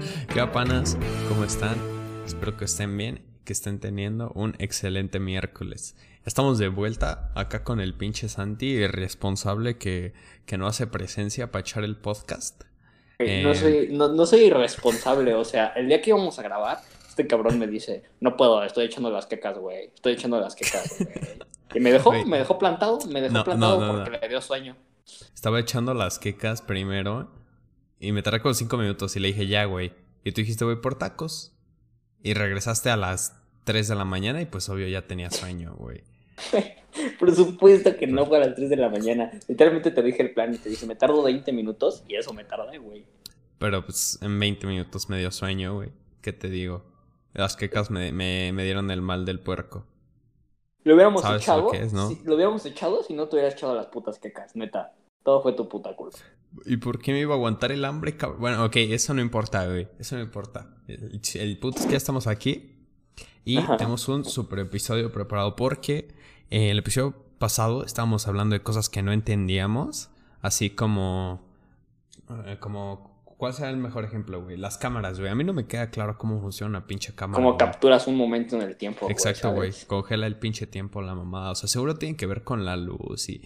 ¿Qué panas? ¿Cómo están? Espero que estén bien, que estén teniendo un excelente miércoles. Estamos de vuelta acá con el pinche Santi, irresponsable que, que no hace presencia para echar el podcast. No, soy, no, soy irresponsable, o sea, el día que íbamos a grabar, este cabrón me dice, no puedo, estoy echando las quecas, güey, estoy echando las quecas, güey. Y me dejó, me dejó plantado, me dejó plantado porque le dio sueño. Estaba echando las quecas primero y me tardé como cinco minutos y le dije, ya, güey. Y tú dijiste, voy por tacos. Y regresaste a las 3 de la mañana y pues obvio ya tenía sueño, güey. por supuesto que no fue a las 3 de la mañana. Literalmente te dije el plan y te dije, me tardo 20 minutos y eso me tardé, güey. Pero pues en 20 minutos me dio sueño, güey. ¿Qué te digo? Las quecas me, me, me dieron el mal del puerco. Lo hubiéramos echado. Lo, si, lo hubiéramos echado si no te hubieras echado las putas quecas, neta. Todo fue tu puta culpa. ¿Y por qué me iba a aguantar el hambre? Bueno, ok, eso no importa, güey. Eso no importa. El, el puto es que ya estamos aquí. Y tenemos un super episodio preparado porque en el episodio pasado estábamos hablando de cosas que no entendíamos. Así como. Eh, como ¿Cuál será el mejor ejemplo, güey? Las cámaras, güey. A mí no me queda claro cómo funciona una pinche cámara. Como capturas un momento en el tiempo. Exacto, güey. Congela el pinche tiempo la mamada. O sea, seguro tiene que ver con la luz y,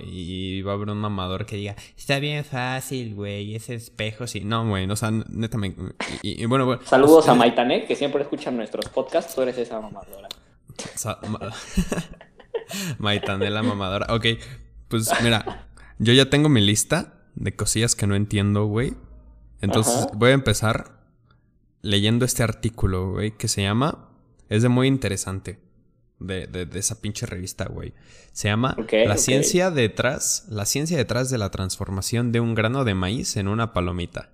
y, va, a haber un mamador que diga, está bien fácil, güey, ese espejo, sí. No, güey, o sea, neta me... Y, bueno, bueno, Saludos pues, a eh, Maitané, que siempre escuchan nuestros podcasts. Tú eres esa mamadora. Maitané la mamadora. Ok, pues mira, yo ya tengo mi lista de cosillas que no entiendo, güey. Entonces voy a empezar leyendo este artículo, güey, que se llama... Es de muy interesante. De, de, esa pinche revista, güey. Se llama La ciencia detrás, la ciencia detrás de la transformación de un grano de maíz en una palomita.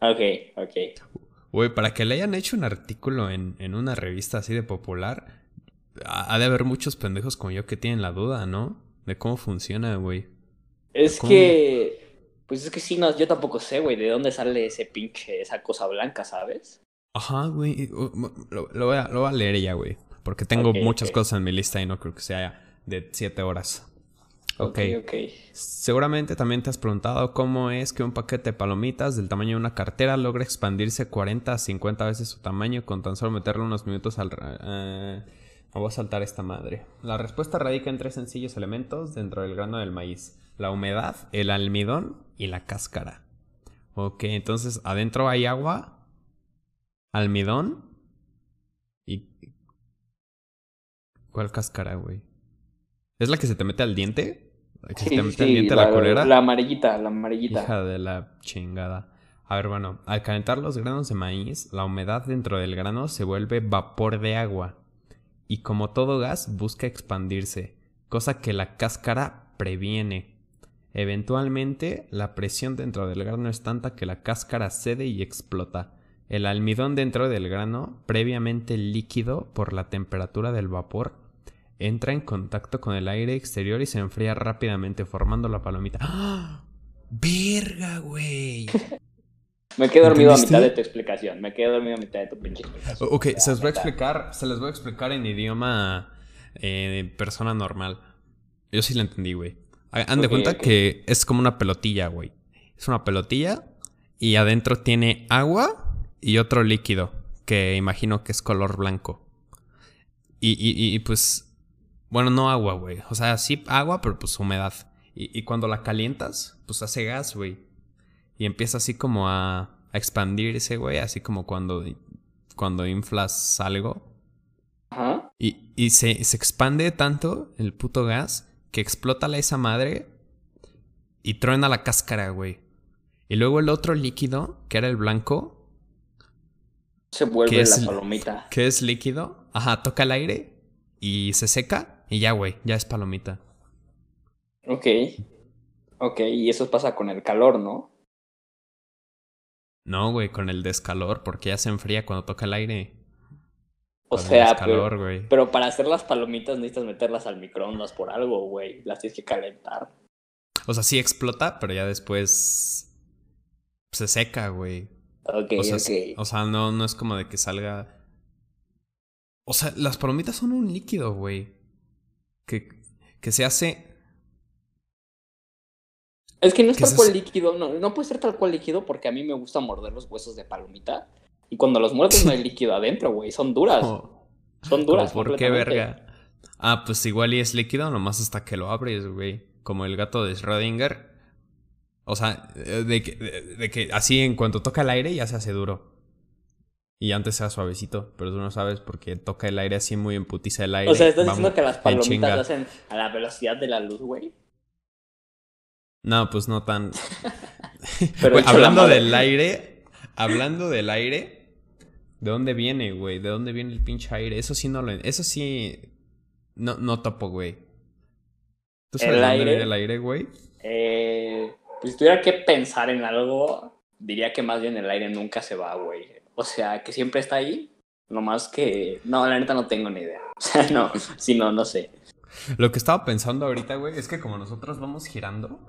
Ok, ok. Güey, para que le hayan hecho un artículo en, en una revista así de popular, ha de haber muchos pendejos como yo que tienen la duda, ¿no? De cómo funciona, güey. Es que pues es que sí, no, yo tampoco sé, güey, de dónde sale ese pinche, esa cosa blanca, ¿sabes? Ajá, güey. Lo, voy, a, lo voy a leer ya, güey. Porque tengo muchas cosas en mi lista y no creo que sea de 7 horas. Ok, ok. Seguramente también te has preguntado cómo es que un paquete de palomitas del tamaño de una cartera logra expandirse 40 a 50 veces su tamaño con tan solo meterle unos minutos al... Eh, voy a saltar esta madre. La respuesta radica en tres sencillos elementos dentro del grano del maíz la humedad, el almidón y la cáscara. Ok, entonces adentro hay agua, almidón y... ¿Cuál cáscara, güey? ¿Es la que se te mete al diente? ¿La que se te mete al diente la, la colera? La amarillita, la amarillita. Hija de la chingada. A ver, bueno, al calentar los granos de maíz, la humedad dentro del grano se vuelve vapor de agua. Y como todo gas, busca expandirse, cosa que la cáscara previene. Eventualmente, la presión dentro del grano es tanta que la cáscara cede y explota. El almidón dentro del grano, previamente líquido por la temperatura del vapor, entra en contacto con el aire exterior y se enfría rápidamente formando la palomita. ¡Ah! ¡Verga, güey! Me quedo dormido a mitad de tu explicación. Me quedo dormido a mitad de tu pinche explicación. Ok, se les voy a explicar, se les voy a explicar en idioma eh, persona normal. Yo sí lo entendí, güey. Han de cuenta que es como una pelotilla, güey. Es una pelotilla y adentro tiene agua y otro líquido que imagino que es color blanco. Y, y, y pues, bueno, no agua, güey. O sea, sí agua, pero pues humedad. Y, y cuando la calientas, pues hace gas, güey. Y empieza así como a, a expandirse, güey. Así como cuando, cuando inflas algo. Ajá. Y, y se, se expande tanto el puto gas que explota la esa madre y truena la cáscara, güey. Y luego el otro líquido, que era el blanco. Se vuelve la palomita. Que es líquido. Ajá, toca el aire y se seca y ya, güey, ya es palomita. Ok. Ok, y eso pasa con el calor, ¿no? No, güey, con el descalor, porque ya se enfría cuando toca el aire. O sea, pero, para hacer las palomitas necesitas meterlas al microondas por algo, güey. Las tienes que calentar. O sea, sí explota, pero ya después se seca, güey. Ok, o sea, ok. O sea, no, no es como de que salga. O sea, las palomitas son un líquido, güey. Que, que se hace. Es que no es tal cual líquido, no, no puede ser tal cual líquido porque a mí me gusta morder los huesos de palomita. Y cuando los muerdes no hay líquido adentro, güey. Son duras. Son duras. ¿Por qué verga? Ah, pues igual y es líquido nomás hasta que lo abres, güey. Como el gato de Schrödinger. O sea, de que, de, que así en cuanto toca el aire ya se hace duro. Y antes sea suavecito, pero tú no sabes porque toca el aire así muy emputiza el aire. O sea, ¿estás diciendo que las palomitas hacen a la velocidad de la luz, güey? No, pues no tan. Pero hablando del aire, hablando del aire, ¿de dónde viene, güey? ¿De dónde viene el pinche aire? Eso sí no lo. Eso sí. No, no topo, güey. ¿Tú sabes el dónde viene el aire, güey? Eh, pues si tuviera que pensar en algo, diría que más bien el aire nunca se va, güey. O sea, que siempre está ahí. Nomás que. No, la neta no tengo ni idea. O sea, no. Si no, no sé. Lo que estaba pensando ahorita, güey, es que como nosotros vamos girando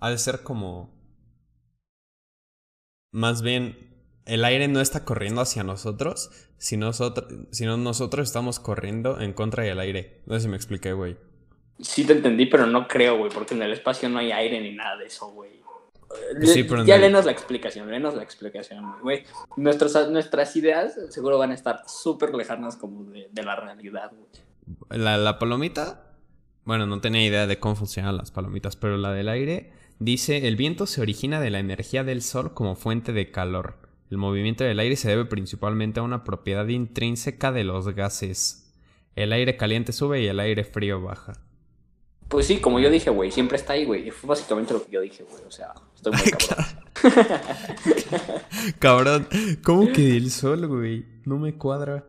ha de ser como... Más bien, el aire no está corriendo hacia nosotros, sino nosotros, sino nosotros estamos corriendo en contra del aire. No sé si me expliqué, güey. Sí te entendí, pero no creo, güey, porque en el espacio no hay aire ni nada de eso, güey. Sí, pero ya lenos la explicación, lenos la explicación, güey. Nuestras, nuestras ideas seguro van a estar súper lejanas como de, la realidad, güey. La, la palomita, bueno, no tenía idea de cómo funcionan las palomitas, pero la del aire Dice, el viento se origina de la energía del sol como fuente de calor. El movimiento del aire se debe principalmente a una propiedad intrínseca de los gases. El aire caliente sube y el aire frío baja. Pues sí, como yo dije, güey, siempre está ahí, güey. Fue básicamente lo que yo dije, güey. O sea, estoy muy cabrón. cabrón, ¿cómo que el sol, güey? No me cuadra.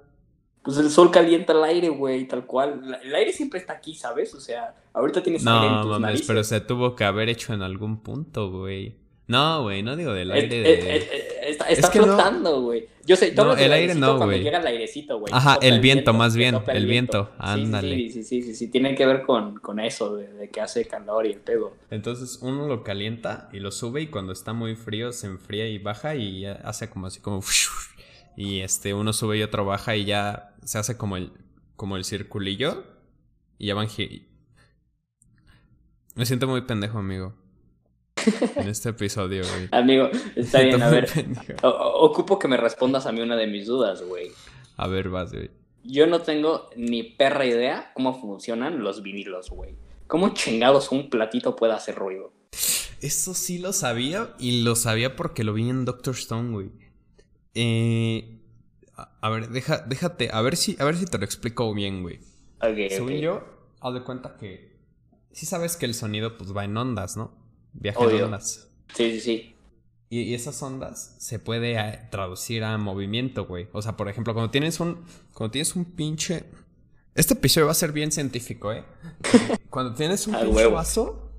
Pues el sol calienta el aire, güey, tal cual. El aire siempre está aquí, ¿sabes? O sea, ahorita tienes no, aire en tus mames, pero se tuvo que haber hecho en algún punto, güey. No, güey, no digo del aire de... está, flotando, güey. Yo sé, todo no, el aire no, güey. llega el airecito, güey. Ajá, el, viento, más bien, el viento. Ándale. Sí, sí, sí, sí, sí, tiene que ver con, con eso, de, de, que hace calor y el pedo. Entonces uno lo calienta y lo sube y cuando está muy frío se enfría y baja y hace como así como... Y este, uno sube y otro baja y ya se hace como el, como el circulillo. Y ya van Me siento muy pendejo, amigo. En este episodio, güey. Amigo, está bien, a ver. Ocupo que me respondas a mí una de mis dudas, güey. A ver, vas, güey. Yo no tengo ni perra idea cómo funcionan los vinilos, güey. ¿Cómo chingados un platito puede hacer ruido? Eso sí lo sabía y lo sabía porque lo vi en Doctor Stone, güey. Eh, a ver, deja, déjate, a ver si, a ver si te lo explico bien, güey. Okay, Según yo, haz de cuenta que sí sabes que el sonido pues va en ondas, ¿no? Viaja en ondas. Sí, sí, sí. Y, esas ondas se puede eh, traducir a movimiento, güey. O sea, por ejemplo, cuando tienes un, cuando tienes un pinche, este episodio va a ser bien científico, ¿eh? Cuando tienes un pinche vaso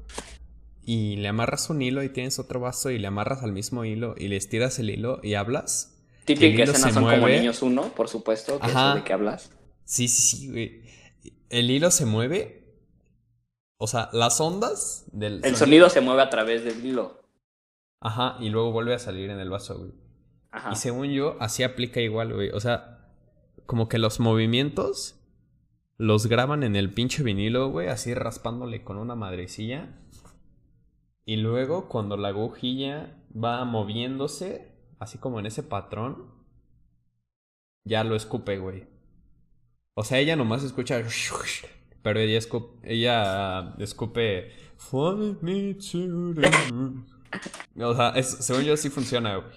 y le amarras un hilo y tienes otro vaso y le amarras al mismo hilo y le estiras el hilo y hablas, Típica escena son como niños uno, por supuesto, que es de qué hablas. Sí, sí, sí, güey. El hilo se mueve. O sea, las ondas del. El sonido, se mueve a través del hilo. Ajá, y luego vuelve a salir en el vaso, güey. Ajá. Y según yo, así aplica igual, güey. O sea, como que los movimientos los graban en el pinche vinilo, güey, así raspándole con una madrecilla. Y luego, cuando la agujilla va moviéndose, así como en ese patrón, ya lo escupe, güey. O sea, ella nomás escucha, pero ella escupe, ella escupe. O sea, según yo sí funciona, güey.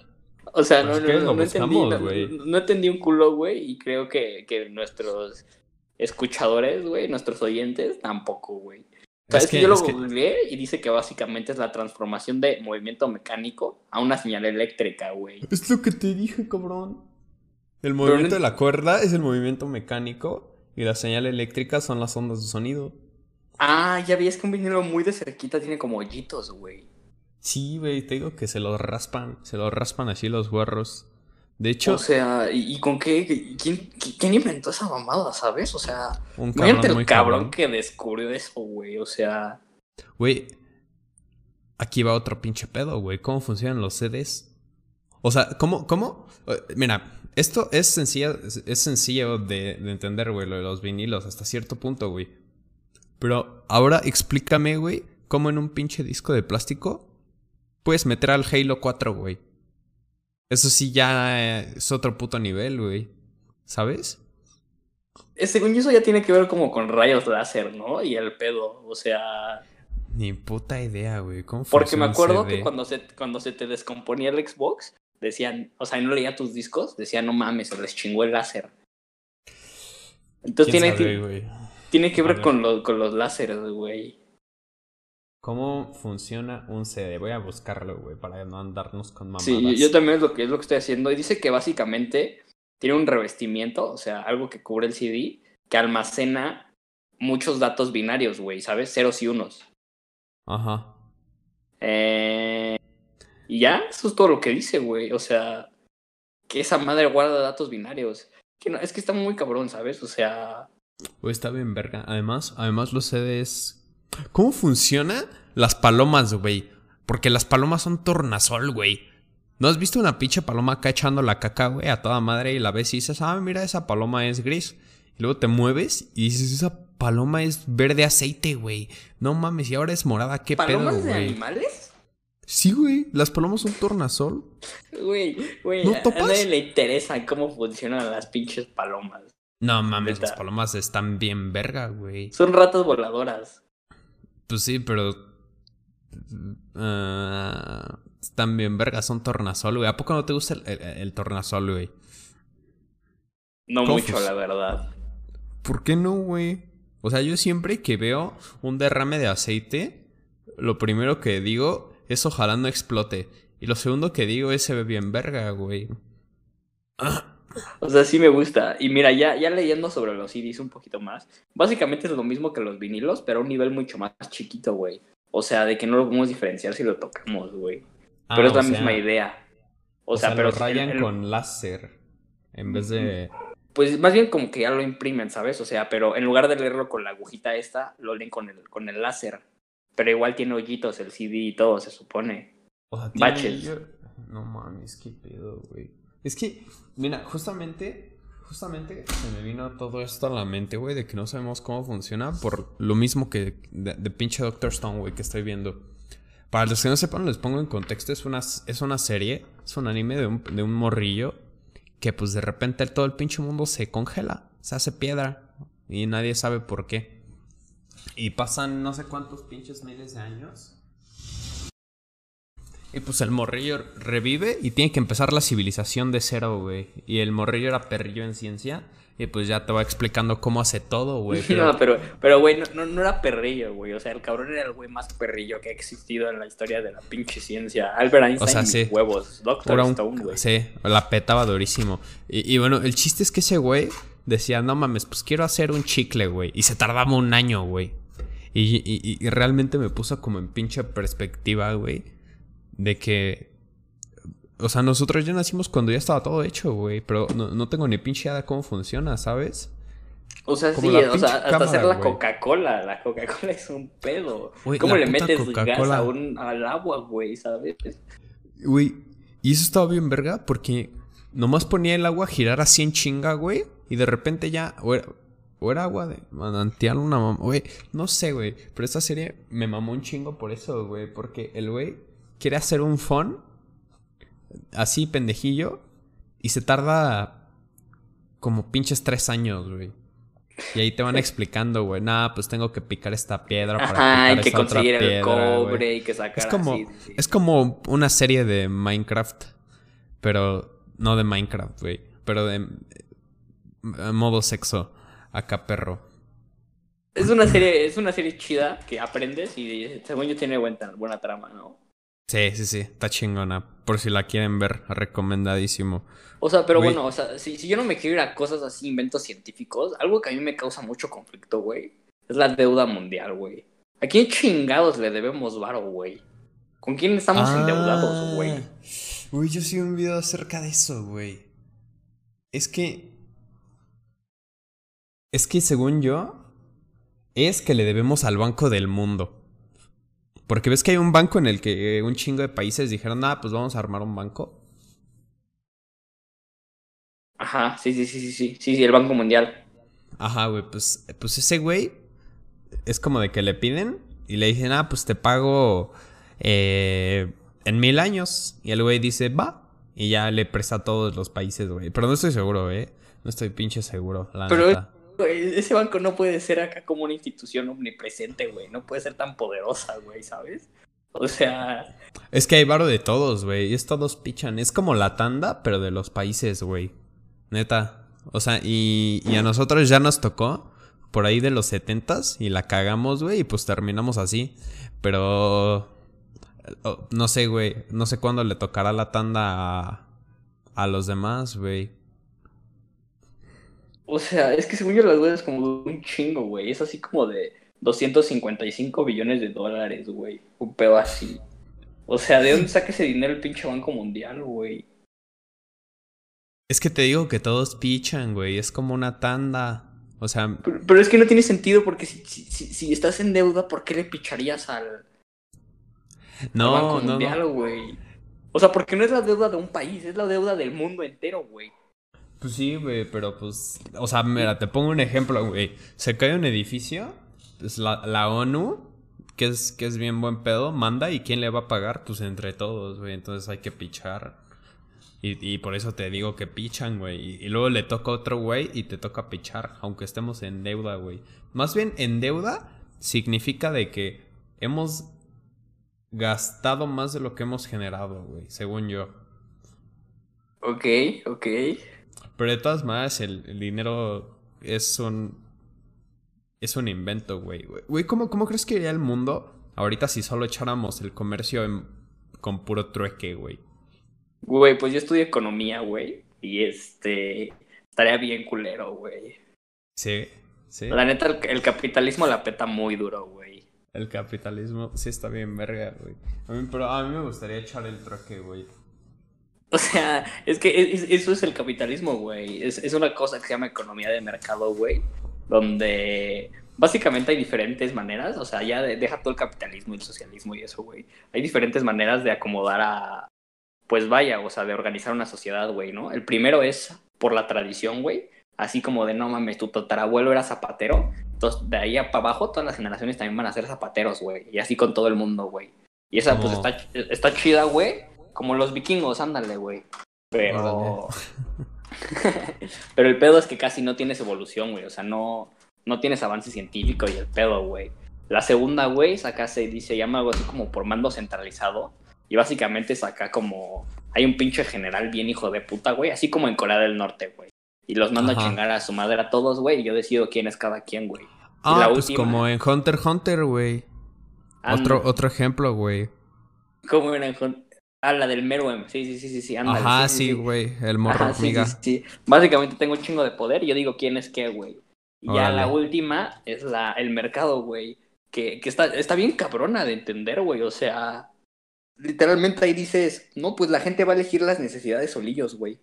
O sea, no, no, no, entendí, no, entendí un culo, güey, y creo que, que nuestros escuchadores, güey, nuestros oyentes, tampoco, güey. Es que, yo lo googleé y dice que básicamente es la transformación de movimiento mecánico a una señal eléctrica, güey. Es lo que te dije, cabrón. El movimiento de la cuerda es el movimiento mecánico y la señal eléctrica son las ondas de sonido. Ah, ya vi, es que un vinilo muy de cerquita tiene como hoyitos, güey. Sí, güey, te digo que se los raspan, se los raspan así los guarros. De hecho. O sea, ¿y, con qué? ¿quién, ¿quién, inventó esa mamada, sabes? O sea. Un cabrón el cabrón, que descubrió eso, güey. O sea. Güey. Aquí va otro pinche pedo, güey. ¿Cómo funcionan los CDs? O sea, ¿cómo? ¿Cómo? Eh, mira, esto es sencillo, es sencillo de, de entender, güey, lo de los vinilos hasta cierto punto, güey. Pero ahora explícame, güey, cómo en un pinche disco de plástico puedes meter al Halo 4, güey. Eso sí ya es otro puto nivel, güey. ¿Sabes? Según yo, eso ya tiene que ver como con rayos láser, ¿no? Y el pedo, o sea... Ni puta idea, güey. ¿Cómo Porque me acuerdo que cuando se, cuando se te descomponía el Xbox, decían, o sea, no leía tus discos, decían, no mames, se les chingó el láser. Entonces tiene, tiene que ver con, con los láseres, güey. ¿Cómo funciona un CD? Voy a buscarlo, güey, para no andarnos con mamadas. Sí, yo también es lo que es lo que estoy haciendo. Y dice que básicamente tiene un revestimiento, o sea, algo que cubre el CD, que almacena muchos datos binarios, güey, ¿sabes? Ceros y unos. Ajá. Eh, y ya, eso es todo lo que dice, güey. O sea, que esa madre guarda datos binarios. Que no, es que está muy cabrón, ¿sabes? O sea. Güey, está bien, verga. Además, además los CDs. ¿Cómo funciona las palomas, güey? Porque las palomas son tornasol, güey. ¿No has visto una pinche paloma acá echando la caca, güey, a toda madre y la ves y dices, ah, mira, esa paloma es gris? Y luego te mueves y dices, esa paloma es verde aceite, güey. No mames, y ahora es morada, qué pedo, güey. ¿Palomas de animales? Sí, güey, las palomas son tornasol. Güey, güey, ¿No a nadie le interesa cómo funcionan las pinches palomas. No mames, las palomas están bien verga, güey. Son ratas voladoras. Pues sí, pero. Uh, están bien verga, son tornasol, güey. ¿A poco no te gusta el, tornasol, güey? No mucho, la verdad. ¿Por qué no, güey? O sea, yo siempre que veo un derrame de aceite, lo primero que digo es ojalá no explote. Y lo segundo que digo es se ve bien verga, güey. O sea, sí me gusta. Y mira, ya, ya leyendo sobre los CDs un poquito más, básicamente es lo mismo que los vinilos, pero a un nivel mucho más chiquito, güey. O sea, de que no lo podemos diferenciar si lo tocamos, güey. Ah, pero es la misma idea. O, sea, pero. Lo rayan con láser en vez de. Pues más bien como que ya lo imprimen, ¿sabes? O sea, pero en lugar de leerlo con la agujita esta, lo leen con el, con el láser. Pero igual tiene hoyitos el CD y todo, se supone. O sea, Baches. No mames, qué pedo, güey. Es que, mira, justamente justamente se me vino todo esto a la mente, güey, de que no sabemos cómo funciona por lo mismo que de, pinche Doctor Stone, güey, que estoy viendo. Para los que no sepan, les pongo en contexto, es una, es una serie, es un anime de un, de un morrillo que pues de repente todo el pinche mundo se congela, se hace piedra y nadie sabe por qué. Y pasan no sé cuántos pinches miles de años y pues el morrillo revive y tiene que empezar la civilización de cero, güey. Y el morrillo era perrillo en ciencia. Y pues ya te va explicando cómo hace todo, güey. No, pero, pero güey, no, no, era perrillo, güey. O sea, el cabrón era el güey más perrillo que ha existido en la historia de la pinche ciencia. Albert Einstein, o sea, sí. huevos. Doctor Stone, güey. Sí, la petaba durísimo. Y, y, bueno, el chiste es que ese güey decía, no mames, pues quiero hacer un chicle, güey. Y se tardaba un año, güey. Y, y, y realmente me puso como en pinche perspectiva, güey de que. O sea, nosotros ya nacimos cuando ya estaba todo hecho, güey. Pero no, tengo ni pinche idea de cómo funciona, ¿sabes? O sea, sí, o sea, hasta hacer la Coca-Cola. La Coca-Cola es un pedo. ¿Cómo le metes gas a un, al agua, güey, sabes? Güey, y eso estaba bien verga porque nomás ponía el agua a girar así en chinga, güey. Y de repente ya. O era, agua de manantial, una mamá. Güey, no sé, güey. Pero esta serie me mamó un chingo por eso, güey. Porque el güey quiere hacer un phone así pendejillo y se tarda como pinches tres años, güey. Y ahí te van explicando, güey, nada, pues tengo que picar esta piedra para picar hay que conseguir el cobre y que sacar es como, Es como una serie de Minecraft, pero no de Minecraft, güey, pero de modo sexo, acá perro. Es una serie, es una serie chida que aprendes y según yo tiene buena, buena trama, ¿no? Sí, sí, sí, está chingona. Por si la quieren ver, recomendadísimo. O sea, pero bueno, o sea, si, yo no me quiero ir a cosas así, inventos científicos, algo que a mí me causa mucho conflicto, güey, es la deuda mundial, güey. ¿A quién chingados le debemos varo, güey? ¿Con quién estamos endeudados, ah. güey? Uy, yo sí un video acerca de eso, güey. Es que. Es que según yo, es que le debemos al Banco del Mundo. Porque ves que hay un banco en el que un chingo de países dijeron, ah, pues vamos a armar un banco. Ajá, sí, sí, sí, sí, sí, sí, sí, el Banco Mundial. Ajá, güey, pues, pues ese güey es como de que le piden y le dicen, ah, pues te pago eh, en mil años. Y el güey dice, va. Y ya le presta a todos los países, güey. Pero no estoy seguro, ¿eh? No estoy pinche seguro, la Pero ese banco no puede ser acá como una institución omnipresente, güey. No puede ser tan poderosa, güey, ¿sabes? O sea... Es que hay varo de todos, güey. Es todos pichan. Es como la tanda, pero de los países, güey. Neta. O sea, y, y a nosotros ya nos tocó por ahí de los setentas y la cagamos, güey, y pues terminamos así. Pero oh, no sé, güey, no sé cuándo le tocará la tanda a, a los demás, güey. O sea, es que según yo las es como un chingo, güey. Es así como de 255 billones de dólares, güey. Un pedo así. O sea, ¿de dónde saca ese dinero el pinche Banco Mundial, güey? Es que te digo que todos pichan, güey. Es como una tanda. O sea. Pero, es que no tiene sentido porque si, si, estás en deuda, ¿por qué le picharías al. No, Banco no, Mundial, güey? O sea, porque no es la deuda de un país, es la deuda del mundo entero, güey. Pues sí, güey, pero pues. O sea, mira, te pongo un ejemplo, güey. Se cae un edificio, pues la, la ONU, que es, que es bien buen pedo, manda y ¿quién le va a pagar? Pues entre todos, güey. Entonces hay que pichar. Y, por eso te digo que pichan, güey. Y, luego le toca otro güey y te toca pichar, aunque estemos en deuda, güey. Más bien, en deuda significa de que hemos gastado más de lo que hemos generado, güey, según yo. Ok, ok. Pero de todas maneras, el, dinero es un. Es un invento, güey. Güey, ¿cómo, ¿cómo crees que iría el mundo ahorita si solo echáramos el comercio con puro trueque, güey? Güey, pues yo estudio economía, güey. Y este. Estaría bien culero, güey. Sí, sí. La neta, el, capitalismo la peta muy duro, güey. El capitalismo sí está bien verga, güey. pero a mí me gustaría echar el trueque, güey. O sea, es que eso es el capitalismo, güey. Es, es una cosa que se llama economía de mercado, güey. Donde básicamente hay diferentes maneras, o sea, ya deja todo el capitalismo y el socialismo y eso, güey. Hay diferentes maneras de acomodar a, pues vaya, o sea, de organizar una sociedad, güey, ¿no? El primero es por la tradición, güey. Así como de, no mames, tu tatarabuelo era zapatero. Entonces, de ahí para abajo, todas las generaciones también van a ser zapateros, güey. Y así con todo el mundo, güey. Y esa, pues, está, está chida, güey. Como los vikingos, ándale, güey. Pero... Pero el pedo es que casi no tienes evolución, güey. O sea, no, no tienes avance científico y el pedo, güey. La segunda, güey, acá se dice, llama algo así como por mando centralizado. Y básicamente es acá como. Hay un pinche general bien hijo de puta, güey. Así como en Corea del Norte, güey. Y los manda a chingar a su madre a todos, güey. Y yo decido quién es cada quien, güey. Ah, pues como en Hunter Hunter, güey. Otro, otro ejemplo, güey. ¿Cómo era en Hunter? Ah, la del Meruem. Sí, sí, sí, sí, sí. Ajá, sí, güey. El morro Ajá, sí, sí, Básicamente tengo un chingo de poder y yo digo quién es qué, güey. Y ya la última es la, el mercado, güey. Que, que está, está bien cabrona de entender, güey. O sea, literalmente ahí dices, no, pues la gente va a elegir las necesidades solillos, güey.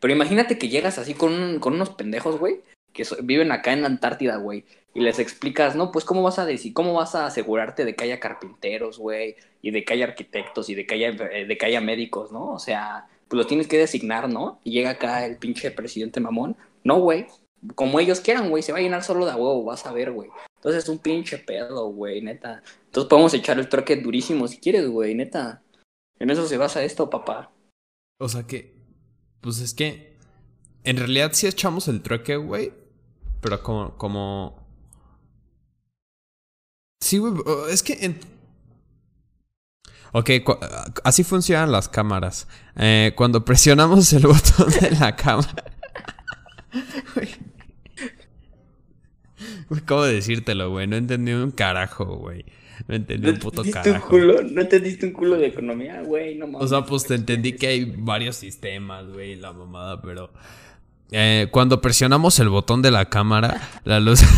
Pero imagínate que llegas así con, con unos pendejos, güey, que viven acá en Antártida, güey, y les explicas, no, pues cómo vas a decir, cómo vas a asegurarte de que haya carpinteros, güey, y de que haya arquitectos y de que haya, eh, de que haya médicos, ¿no? O sea, pues los tienes que designar, ¿no? Y llega acá el pinche presidente mamón. No, güey, como ellos quieran, güey, se va a llenar solo de huevo, vas a ver, güey. Entonces es un pinche pedo, güey, neta. Entonces podemos echar el troque durísimo si quieres, güey, neta. En eso se basa esto, papá. O sea que, pues es que, en realidad sí echamos el troque, güey, pero como, como... Sí, güey, es que... En... Ok, así funcionan las cámaras. Eh, cuando presionamos el botón de la cámara... ¿Cómo decírtelo, güey? No entendí un carajo, güey. No entendí un puto carajo. Un culo? ¿No entendiste un culo de economía, güey? No mames. O sea, pues te entendí que hay varios sistemas, güey, la mamada, pero... Eh, cuando presionamos el botón de la cámara, la luz...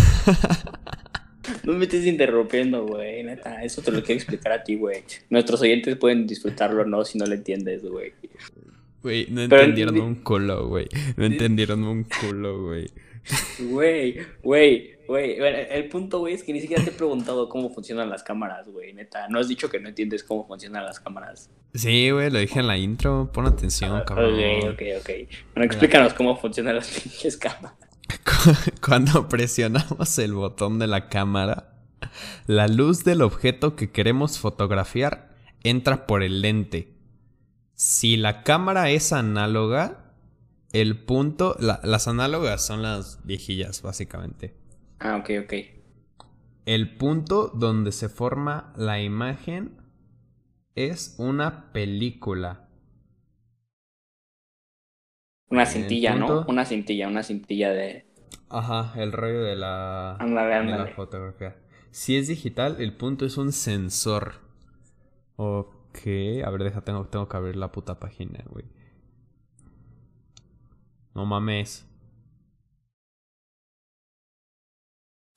No me estés interrumpiendo, güey, neta. Eso te lo quiero explicar a ti, güey. Nuestros oyentes pueden disfrutarlo o no si no lo entiendes, güey. Güey, no entendieron un culo, güey. No entendieron un culo, güey. Güey, güey, güey. El punto, güey, es que ni siquiera te he preguntado cómo funcionan las cámaras, güey, neta. No has dicho que no entiendes cómo funcionan las cámaras. Sí, güey, lo dije en la intro. Pon atención, ah, cabrón. Ok, ok, ok. Bueno, explícanos cómo funcionan las pinches cámaras. Cuando presionamos el botón de la cámara, La luz del objeto que queremos fotografiar entra por el lente. Si la cámara es análoga, el punto... las análogas son las viejillas, básicamente. Ah, ok, ok. El punto donde se forma la imagen es una película. Una cintilla, ¿no? Una cintilla, una cintilla de... Ajá, el rollo de la, de la fotografía. Si es digital, el punto es un sensor. Ok, a ver, deja, tengo, tengo que abrir la puta página, güey. No mames.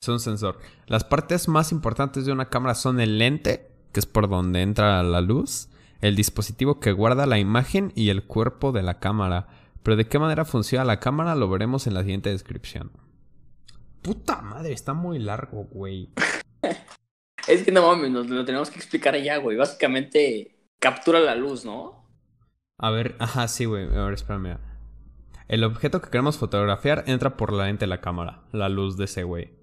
Es un sensor. Las partes más importantes de una cámara son el lente, que es por donde entra la luz, el dispositivo que guarda la imagen y el cuerpo de la cámara. Pero de qué manera funciona la cámara lo veremos en la siguiente descripción. Puta madre, está muy largo, güey. es que no mames, nos lo tenemos que explicar ya, güey. Básicamente captura la luz, ¿no? A ver, ajá, sí, güey. A ver, espérame. El objeto que queremos fotografiar entra por la lente de la cámara, la luz de ese güey.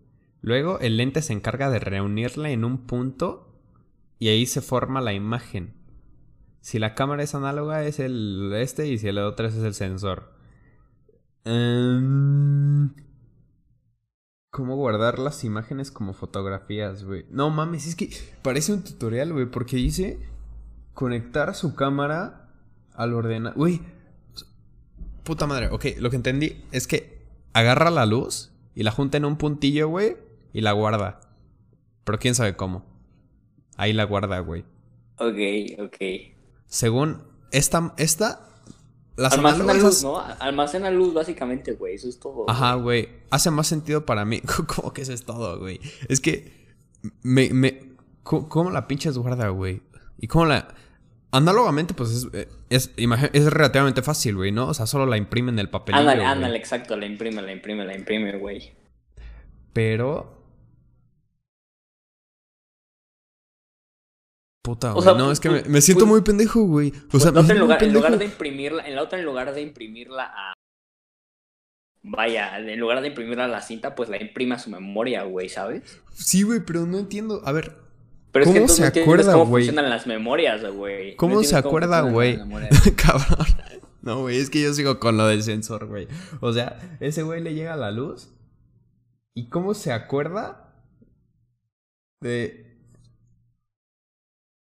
Luego el lente se encarga de reunirla en un punto y ahí se forma la imagen. Si la cámara es análoga es el este y si el otro es el sensor. Em, ¿Cómo guardar las imágenes como fotografías, güey? No mames, es que parece un tutorial, güey, porque dice conectar su cámara al ordenador. Güey, puta madre, ok, lo que entendí es que agarra la luz y la junta en un puntillo, güey, y la guarda. Pero quién sabe cómo. Ahí la guarda, güey. Ok, ok. Según esta, esta las Almacena luz, ¿no? Almacena luz, básicamente, güey. Eso es todo. Ajá, güey. Hace más sentido para mí. ¿Cómo que eso es todo, güey? Es que. Me. me ¿Cómo la pinches guarda, güey? Y cómo la. Análogamente, pues es, es, es relativamente fácil, güey, ¿no? O sea, solo la imprime en el papel. Ándale, ándale, exacto. La imprime, la imprime, la imprime, güey. Pero Puta, güey. no, es que me, siento muy pendejo, güey. O sea, en, lugar, en lugar de imprimirla, en la otra, en lugar de imprimirla a. Vaya, en lugar de imprimirla a la cinta, pues la imprime a su memoria, güey, ¿sabes? Sí, güey, pero no entiendo. A ver. Pero ¿Cómo es que se acuerda, cómo güey? funcionan las memorias, güey. ¿Cómo se acuerda, güey? Cabrón. No, güey, es que yo sigo con lo del sensor, güey. O sea, ese güey le llega la luz. ¿Y cómo se acuerda de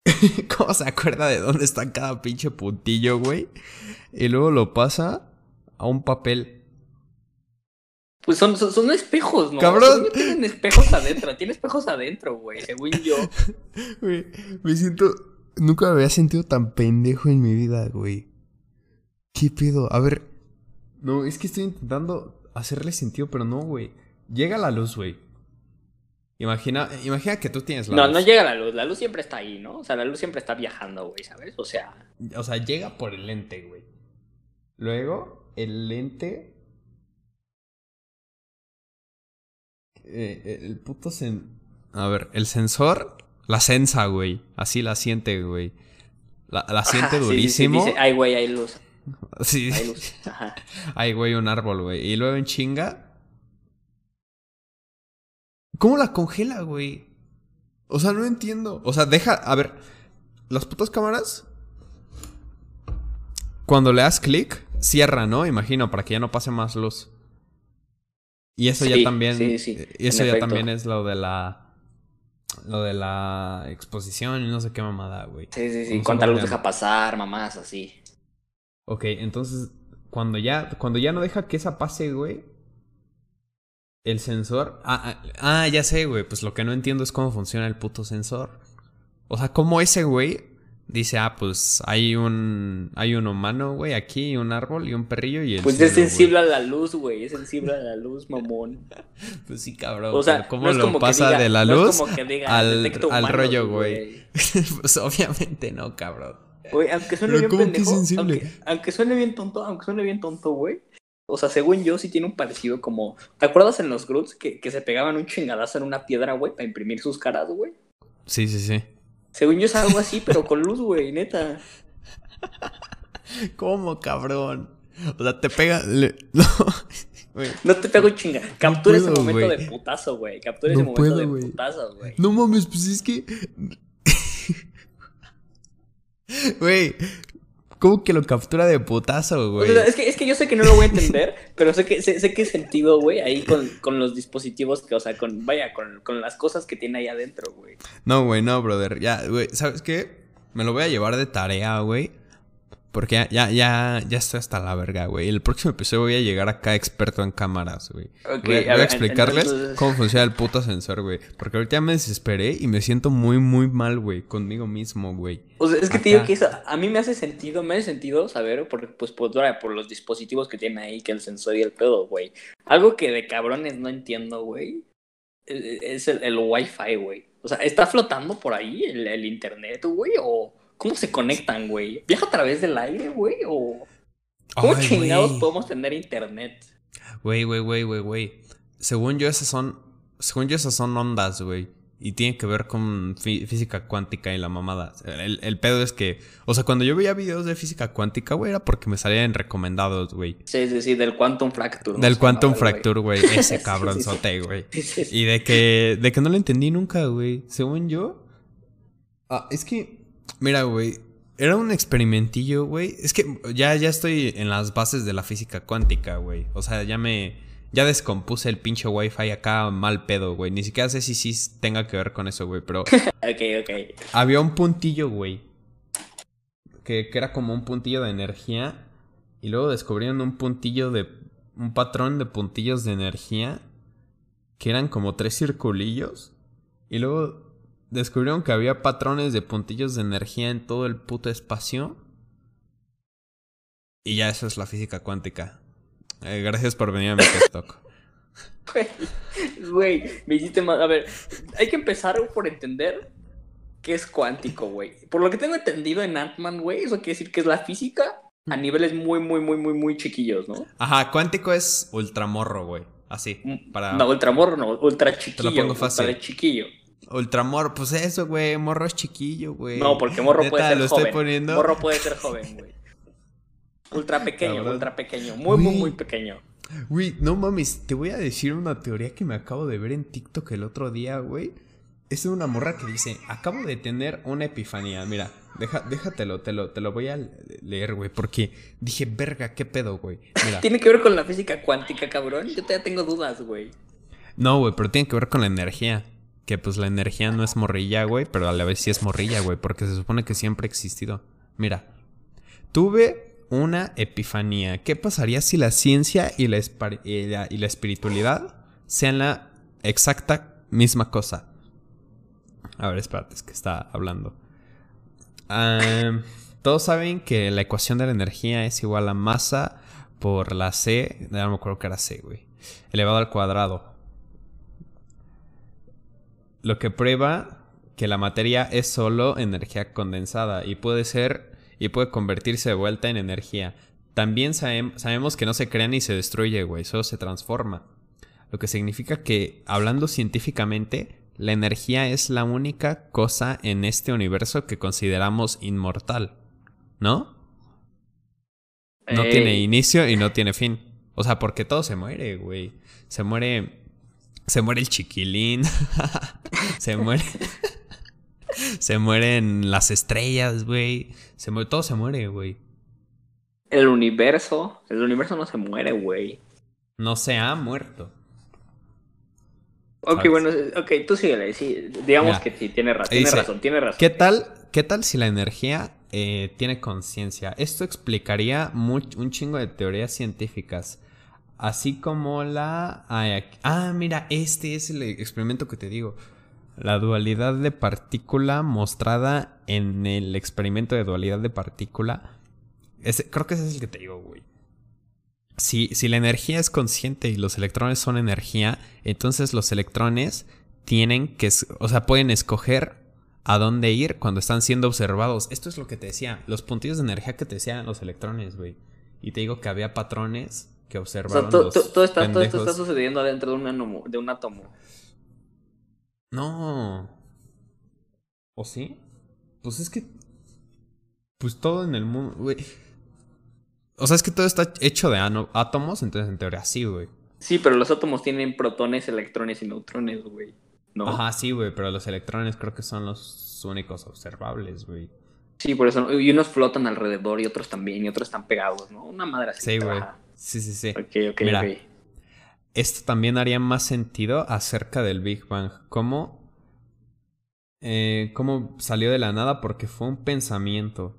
¿Cómo se acuerda de dónde está cada pinche puntillo, güey? Y luego lo pasa a un papel. Pues son, son, espejos, ¿no? Cabrón. tienen espejos adentro, tiene espejos adentro, güey, según yo. Güey, me siento. Nunca me había sentido tan pendejo en mi vida, güey. ¿Qué pedo? A ver. No, es que estoy intentando hacerle sentido, pero no, güey. Llega la luz, güey. Imagina, imagina que tú tienes la No, no llega la luz. La luz siempre está ahí, ¿no? O sea, la luz siempre está viajando, güey, ¿sabes? O sea. O sea, llega por el lente, güey. Luego, el lente. Eh, el puto sen. A ver, el sensor la sensa, güey. Así la siente, güey. La, la siente durísimo. Sí, ay, güey, hay luz. Sí. Hay luz. Ay, güey, un árbol, güey. Y luego en chinga ¿Cómo la congela, güey? O sea, no entiendo. O sea, deja. A ver. Las putas cámaras. Cuando le das clic, cierra, ¿no? Imagino, para que ya no pase más luz. Y eso ya también. Sí, sí. Y eso ya también es lo de la. Lo de la exposición y no sé qué mamada, güey. Sí, sí, sí. Cuánta luz deja pasar, mamás, así. Ok, entonces. Cuando ya. Cuando ya no deja que esa pase, güey el sensor. Ah, ah, ah, ya sé, güey. Pues lo que no entiendo es cómo funciona el puto sensor. O sea, cómo ese güey dice, ah, pues hay un. Hay un humano, güey, aquí, un árbol y un perrillo y el. Pues es sensible a la luz, güey. Es sensible a la luz, mamón. pues sí, cabrón. O sea, ¿cómo lo pasa de la luz al, al rollo, güey? pues obviamente no, cabrón. Güey, aunque suene bien pendejo, aunque, aunque, suene bien tonto, aunque suene bien tonto, güey. O sea, según yo, sí tiene un parecido como. ¿Te acuerdas en los Groots que, que se pegaban un chingadazo en una piedra, güey, para imprimir sus caras, güey? Sí, sí, sí. Según yo es algo así, pero con luz, güey, neta. ¿Cómo, cabrón? O sea, te pega. No. No te pego chinga. Captura ese momento de putazo, güey. Captura ese momento de putazo, güey. No mames, pues es que. Güey, ¿Cómo que lo captura de putazo, güey? es, que, es que yo sé que no lo voy a entender, pero sé que sé, sé que sentido, güey, ahí con, con, los dispositivos, que, o sea, con, vaya, con, con las cosas que tiene ahí adentro, güey. No, güey, no, brother. Ya, güey, ¿sabes qué? Me lo voy a llevar de tarea, güey. Porque ya, ya, ya, ya estoy hasta la verga, güey. El próximo episodio voy a llegar acá experto en cámaras, güey. voy, a, explicarles cómo funciona el puto sensor, güey. Porque ahorita me desesperé y me siento muy, muy mal, güey. Conmigo mismo, güey. O sea, es que te digo que eso a mí me hace sentido, me hace sentido saber, por, pues, por, por los dispositivos que tiene ahí, que el sensor y el pedo, güey. Algo que de cabrones no entiendo, güey. E, e, es el, el Wi-Fi, güey. O sea, ¿está flotando por ahí el, el internet, güey? ¿O...? ¿Cómo se conectan, güey? ¿Viaja a través del aire, güey? ¿O cómo chingados podemos tener internet? Güey, güey, güey, güey, güey. Según yo, esas son. Según yo, esas son ondas, güey. Y tiene que ver con física cuántica y la mamada. El, el, pedo es que. O sea, cuando yo veía videos de física cuántica, güey, era porque me salían recomendados, güey. Sí, sí, sí, del Quantum Fracture. Del Quantum Fracture, güey. Ese cabronzote, güey. y de que. De que no lo entendí nunca, güey. Según yo. Ah, es que. Mira, güey. Era un experimentillo, güey. Es que ya, ya estoy en las bases de la física cuántica, güey. O sea, ya me. Ya descompuse el pinche wifi acá mal pedo, güey. Ni siquiera sé si sí tenga que ver con eso, güey. Pero. ok, ok. Había un puntillo, güey. Que, que era como un puntillo de energía. Y luego descubrieron un puntillo de. Un patrón de puntillos de energía. Que eran como tres circulillos. Y luego descubrieron que había patrones de puntillos de energía en todo el puto espacio. Y ya eso es la física cuántica. Eh, gracias por venir a mi TikTok. Güey, me hiciste más. A ver, hay que empezar por entender qué es cuántico, güey. Por lo que tengo entendido en Ant-Man, güey, eso quiere decir que es la física a niveles muy, muy, muy, muy, muy chiquillos, ¿no? Ajá, cuántico es ultramorro, güey. Así. Mm, para... No, ultramorro no, ultra chiquillo. Te lo pongo fácil. Ultra chiquillo. Ultramorro, pues eso, güey. Morro es chiquillo, güey. No, porque morro puede ser lo joven. Estoy poniendo... Morro puede ser joven, güey. Ultra pequeño, ultra pequeño. Muy, muy, muy pequeño. Güey, no mames, te voy a decir una teoría que me acabo de ver en TikTok el otro día, güey. Es una morra que dice, acabo de tener una epifanía. Mira, deja, déjatelo, te lo, te lo voy a leer, güey. Porque dije, verga, qué pedo, güey. Tiene que ver con la física cuántica, cabrón. Yo todavía tengo dudas, güey. No, güey, pero tiene que ver con la energía. Que pues la energía no es morrilla, güey, pero a la vez sí es morrilla, güey, porque se supone que siempre ha existido. Mira, tuve una epifanía. ¿Qué pasaría si la ciencia y la, y la, espiritualidad sean la exacta misma cosa? A ver, espérate, es que está hablando. todos saben que la ecuación de la energía es igual a masa por la C, no me acuerdo que era C, güey, elevado al cuadrado lo que prueba que la materia es solo energía condensada y puede ser y puede convertirse de vuelta en energía. También sabemos que no se crea ni se destruye, güey, solo se transforma. Lo que significa que, hablando científicamente, la energía es la única cosa en este universo que consideramos inmortal, ¿no? No tiene inicio y no tiene fin. O sea, porque todo se muere, güey. Se muere se muere el chiquilín. se muere. se mueren las estrellas, güey. Se muere, todo se muere, güey. El universo. El universo no se muere, güey. No se ha muerto. Ok, bueno, ok, tú síguele. Sí, digamos que sí, tiene, razón, tiene razón, tiene razón. ¿Qué tal, qué tal si la energía eh, tiene conciencia? Esto explicaría un chingo de teorías científicas. Así como la... Ah, mira, este es el experimento que te digo. La dualidad de partícula mostrada en el experimento de dualidad de partícula. creo que ese es el que te digo, güey. Si, si la energía es consciente y los electrones son energía, entonces los electrones tienen que, o sea, pueden escoger a dónde ir cuando están siendo observados. Esto es lo que te decía, los puntillos de energía que te decían los electrones, güey. Y te digo que había patrones que observaron. todo, todo, está, todo, esto está sucediendo adentro de un, de un átomo. No. ¿O sí? Pues es que. Pues todo en el mundo, güey. O sea, es que todo está hecho de átomos, entonces en teoría sí, güey. Sí, pero los átomos tienen protones, electrones y neutrones, güey. ¿No? Ajá, sí, güey, pero los electrones creo que son los únicos observables, güey. Sí, por eso. Y unos flotan alrededor y otros también, y otros están pegados, ¿no? Una madre así. Sí, güey. Sí, sí, sí. Ok, ok, Mira, ok. Esto también haría más sentido acerca del Big Bang. ¿Cómo, eh, cómo salió de la nada? Porque fue un pensamiento.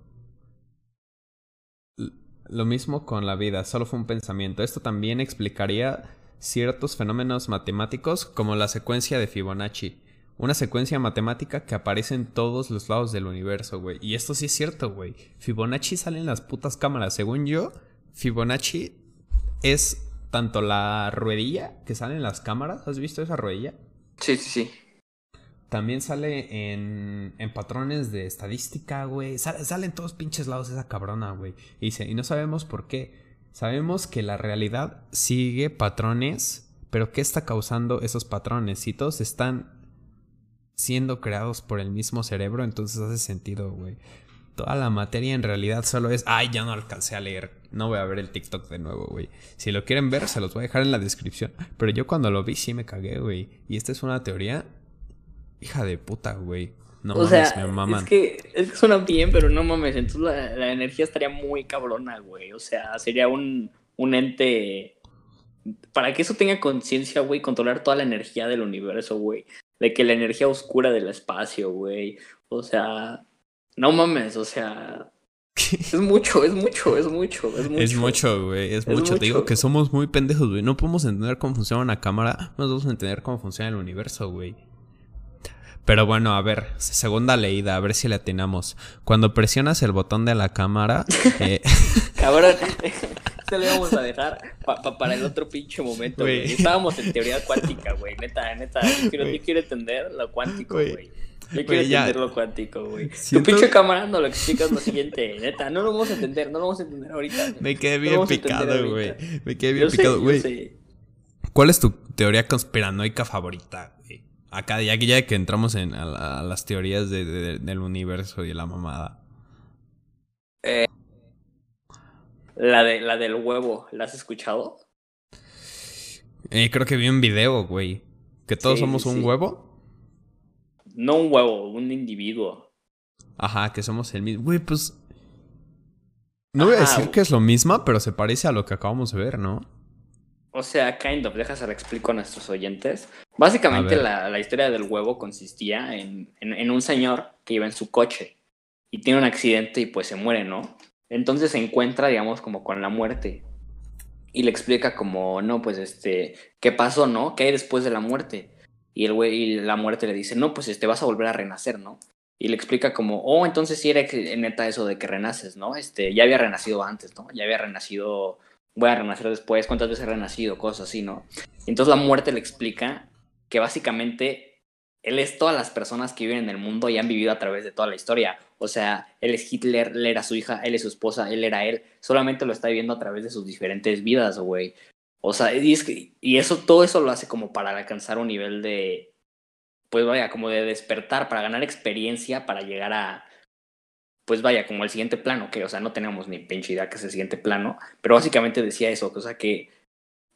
Lo mismo con la vida, solo fue un pensamiento. Esto también explicaría ciertos fenómenos matemáticos como la secuencia de Fibonacci. Una secuencia matemática que aparece en todos los lados del universo, güey. Y esto sí es cierto, güey. Fibonacci sale en las putas cámaras. Según yo, Fibonacci es tanto la ruedilla que sale en las cámaras. ¿Has visto esa ruedilla? Sí, sí, sí. También sale en, en patrones de estadística, güey. Sale, sale en todos pinches lados esa cabrona, güey. Y dice, y no sabemos por qué. Sabemos que la realidad sigue patrones, pero ¿qué está causando esos patrones? Si todos están siendo creados por el mismo cerebro, entonces hace sentido, güey. Toda la materia en realidad solo es, ay, ya no alcancé a leer. No voy a ver el TikTok de nuevo, güey. Si lo quieren ver, se los voy a dejar en la descripción. Pero yo cuando lo vi sí me cagué, güey. Y esta es una teoría Hija de puta, güey. No o mames, sea, me maman. es que, es que suena bien, pero no mames. Entonces la, la energía estaría muy cabrona, güey. O sea, sería un, un ente. Para que eso tenga conciencia, güey, controlar toda la energía del universo, güey. De que la energía oscura del espacio, güey. O sea, no mames, o sea. Es mucho, es mucho, es mucho, es mucho. Es mucho, güey, es, Es mucho. Te digo que somos muy pendejos, güey. No podemos entender cómo funciona una cámara, no podemos entender cómo funciona el universo, güey. Pero bueno, a ver, segunda leída, a ver si le atinamos. Cuando presionas el botón de la cámara, eh, Cabrón, se lo íbamos a dejar pa- pa- para el otro pinche momento, güey. Estábamos en teoría cuántica, güey. Neta, neta. Yo quiero, yo quiero entender lo cuántico, Güey. Yo quiero ya. entender lo cuántico, güey. Tu pinche cámara no lo explicas lo siguiente. Neta, no lo vamos a entender, no lo vamos a entender ahorita. me quedé bien picado, güey. Me quedé bien Yo picado, güey. ¿Cuál es tu teoría conspiranoica favorita, güey? Acá, ya que ya que entramos en a la- a las teorías de- de- del universo y de la mamada. La, de, la del huevo, ¿la has escuchado? Eh, creo que vi un video, güey. Que todos Sí, somos sí, un huevo. No un huevo, un individuo. Ajá, que somos el mismo. Güey, pues. No voy a decir que es lo mismo, pero se parece a lo que acabamos de ver, ¿no? O sea, kind of, déjase lo explico a nuestros oyentes. Básicamente la, la historia del huevo consistía en, en, en un señor que iba en su coche y tiene un accidente y pues se muere, ¿no? Entonces se encuentra, digamos, como con la muerte y le explica como, no, pues este, ¿qué pasó, no? ¿Qué hay después de la muerte? Y el güey, y la muerte le dice, no, pues este, vas a volver a renacer, ¿no? Y le explica como, oh, entonces sí era neta eso de que renaces, ¿no? Este, ya había renacido antes, ¿no? Ya había renacido, voy a renacer después, ¿cuántas veces he renacido? Cosas así, ¿no? Entonces la muerte le explica que básicamente él es todas las personas que viven en el mundo y han vivido a través de toda la historia. O sea, él es Hitler, él era su hija, él es su esposa, él era él. Solamente lo está viviendo a través de sus diferentes vidas, güey. O sea, y, es que- y eso, todo eso lo hace como para alcanzar un nivel de, pues vaya, como de despertar, para ganar experiencia, para llegar a, pues vaya, como el siguiente plano, que, o sea, no tenemos ni pinche idea que es el siguiente plano, pero básicamente decía eso, o sea, que,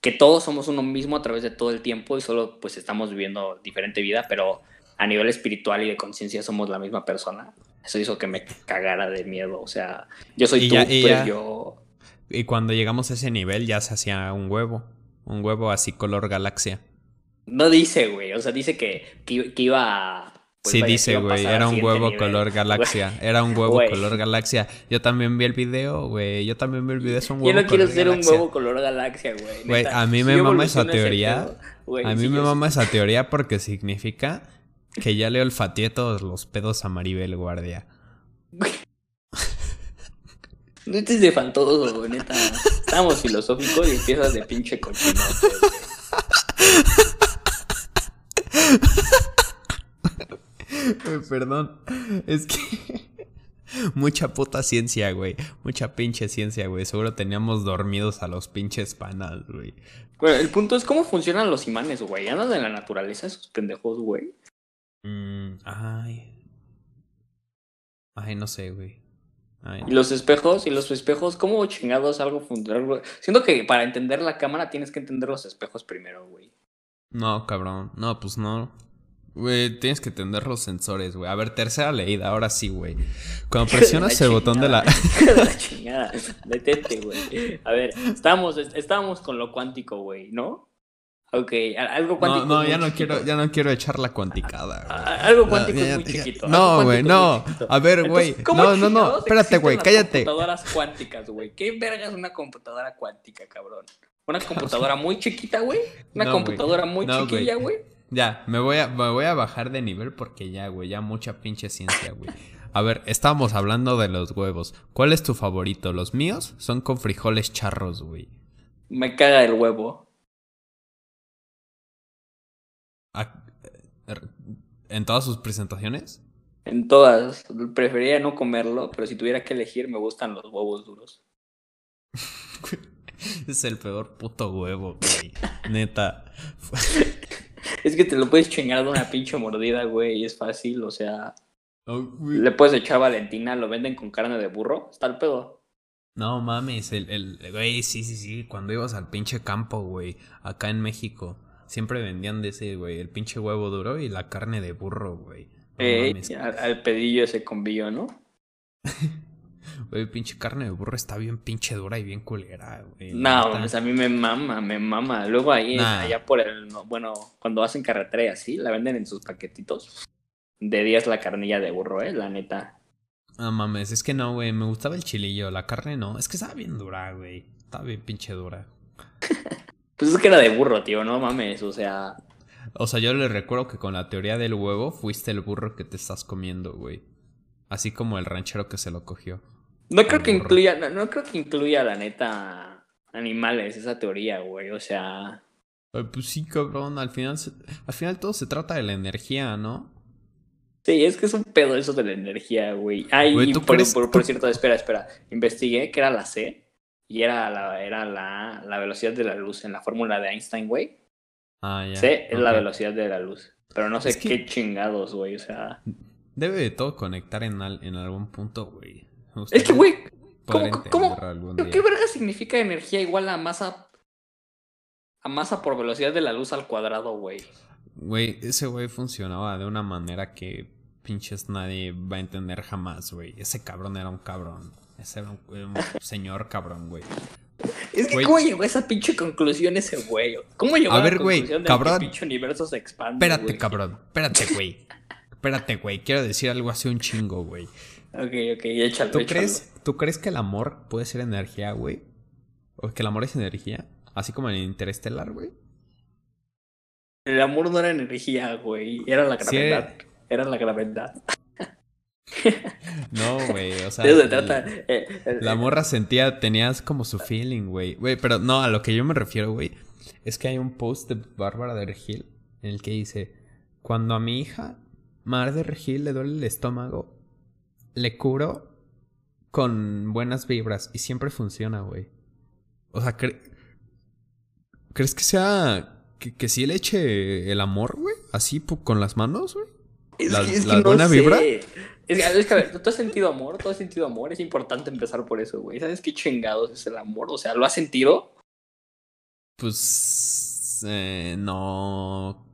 que todos somos uno mismo a través de todo el tiempo y solo pues estamos viviendo diferente vida, pero a nivel espiritual y de conciencia somos la misma persona. Eso hizo que me cagara de miedo, o sea, yo soy Y tú, ya- eres ya- yo. Y cuando llegamos a ese nivel ya se hacía un huevo. Un huevo así color galaxia. No dice, güey, o sea, dice que, que, que iba a... pues, sí, dice, güey. Era un huevo nivel. color galaxia. Era un huevo color galaxia. Yo también vi el video, güey. Yo también vi el video. Es un Yo huevo no quiero ser un huevo color galaxia, güey. A mí Si me yo mama esa teoría. A mí me yo- mama esa teoría porque significa que ya le olfateé todos los pedos a Maribel Guardia. No estés de fantoso, güey, neta. Estamos filosóficos y empiezas de pinche cochino. Perdón. Es que. Mucha puta ciencia, güey. Mucha pinche ciencia, güey. Seguro teníamos dormidos a los pinches panas, güey. Bueno, el punto es cómo funcionan los imanes, güey. Andan en la naturaleza esos pendejos, güey. Mm, ay. Ay, no sé, güey. Y los espejos, y los espejos, ¿cómo chingados algo funcional? Siento que para entender la cámara tienes que entender los espejos primero, güey. No, cabrón. No, pues no. Güey, tienes que entender los sensores, güey. A ver, tercera leída, ahora sí, güey. Cuando presionas el botón de la. la chingada. Detente, güey. A ver, estábamos, estábamos con lo cuántico, güey, ¿no? Ok, algo cuántico. No, no, ya no quiero, ya no quiero echar la cuanticada. Algo cuántico es muy chiquito. No, güey, no. A ver, güey. No, no, no. Espérate, güey, cállate. Computadoras cuánticas, güey. ¿Qué verga es una computadora cuántica, cabrón? Una computadora muy chiquita, güey. Una computadora muy chiquilla, güey. Ya, me voy, a, me voy a bajar de nivel porque ya, güey, ya mucha pinche ciencia, güey. A ver, estábamos hablando de los huevos. ¿Cuál es tu favorito? Los míos son con frijoles charros, güey. Me caga el huevo. ¿En todas sus presentaciones? En todas. Preferiría no comerlo, pero si tuviera que elegir, me gustan los huevos duros. es el peor puto huevo, güey. Neta. es que te lo puedes chingar de una pinche mordida, güey, y es fácil, o sea. le puedes echar Valentina, lo venden con carne de burro, está el pedo. No mames, el, el, güey, sí, sí, sí, cuando ibas al pinche campo, güey, acá en México. Siempre vendían de ese, güey, el pinche huevo duro y la carne de burro, güey. al, pedillo ese combillo, ¿no? Güey, pinche carne de burro está bien pinche dura y bien culera, güey. No, pues a mí me mama, me mama. Luego ahí, allá por el, bueno, cuando hacen carretera y así, la venden en sus paquetitos. De días la carnilla de burro, eh, la neta. No mames, es que no, güey, me gustaba el chilillo, la carne no. Es que estaba bien dura, güey. Estaba bien pinche dura. Pues es que era de burro, tío, no mames, o sea. O sea, yo le recuerdo que con la teoría del huevo fuiste el burro que te estás comiendo, güey. Así como el ranchero que se lo cogió. No creo que incluya, no, creo que incluya la neta animales, esa teoría, güey. O sea. pues sí, cabrón. Al final, al final todo se trata de la energía, ¿no? Sí, es que es un pedo eso de la energía, güey. Ay, por, por, cierto, espera, espera. Investigué que era la C y era la, era la, la velocidad de la luz en la fórmula de Einstein, güey. Ah, ya. C es la velocidad de la luz. Pero no sé qué chingados, güey, o sea. Debe de todo conectar en, en algún punto, güey. Es que, güey, ¿cómo, cómo, ¿qué verga significa energía igual a masa a masa por velocidad de la luz al cuadrado, güey? Güey, ese güey funcionaba de una manera que pinches nadie va a entender jamás, güey. Ese cabrón era un cabrón. Ese era un, señor cabrón, güey. Es que, ¿cómo llegó a esa pinche conclusión ese güey? ¿Cómo llegó a, ver, la conclusión güey, de que el pinche universo se expande? Espérate, cabrón. Espérate, güey. Espérate, güey. Quiero decir algo así un chingo, güey. Ok, ok, échalo. ¿Tú, Crees, ¿Tú crees que el amor puede ser energía, güey? ¿O que el amor es energía? Así como en Interestelar, güey. El amor no era energía, güey. Era la gravedad. Era la gravedad. No, güey, o sea. Eh, la morra sentía, tenías como su feeling, güey. Güey, pero no, a lo que yo me refiero, güey, es que hay un post de Bárbara de Regil en el que dice: Cuando a mi hija, Mar de Regil, le duele el estómago, le curo con buenas vibras y siempre funciona, güey. O sea, ¿crees que sea. Que, que sí le eche el amor, güey? Así con las manos, güey. la, buena vibra. Es que, a ver, ¿tú has sentido amor? ¿Tú has sentido amor? Es importante empezar por eso, güey. ¿Sabes qué chingados es el amor? O sea, ¿lo has sentido? Pues. Eh, no.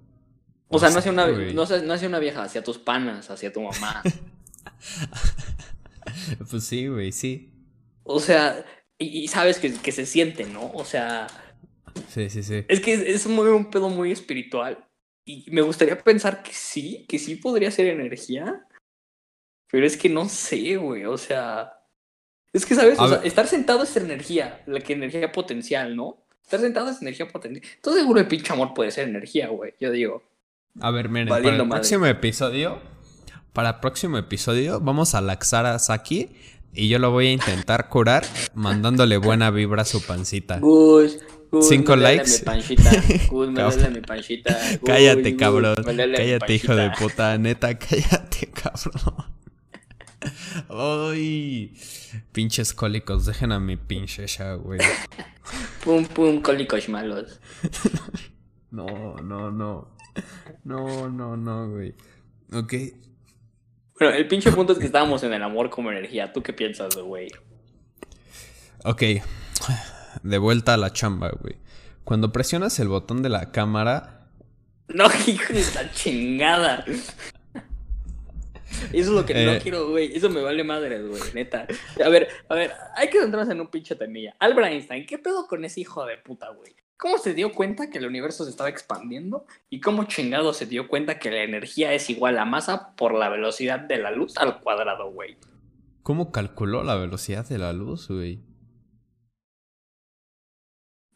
O sea, no hacia, una, no, hacia una vieja, hacia tus panas, hacia tu mamá. pues sí, güey, sí. O sea, y, sabes que, que, se siente, ¿no? O sea. Sí, sí, sí. Es que es muy, un pedo muy espiritual. Y me gustaría pensar que sí, que sí podría ser energía. Pero es que no sé, güey, o sea... Es que, ¿sabes? O sea, estar sentado es energía, la que energía potencial, ¿no? Estar sentado es energía potencial. Todo seguro el pinche amor puede ser energía, güey, yo digo. A ver, miren, para el próximo episodio, para el próximo episodio, vamos a laxar a Saki y yo lo voy a intentar curar mandándole buena vibra a su pancita. Cinco likes. cállate, cabrón. Cállate, hijo de puta. Neta, cállate, cabrón. Ay, pinches cólicos, dejen a mi pinche ya, güey. pum, pum, cólicos malos. no, no, no. No, no, no, güey. Ok. Bueno, el pinche punto es que estábamos en el amor como energía. ¿Tú qué piensas, güey? Ok. De vuelta a la chamba, güey. Cuando presionas el botón de la cámara. No, hijo de esta chingada. Eso es lo que no eh. quiero, güey. Eso me vale madre, güey, neta. A ver, a ver, hay que entrar en un pinche temilla. Albert Einstein, ¿qué pedo con ese hijo de puta, güey? ¿Cómo se dio cuenta que el universo se estaba expandiendo? ¿Y cómo chingado se dio cuenta que la energía es igual a masa por la velocidad de la luz al cuadrado, güey? ¿Cómo calculó la velocidad de la luz, güey?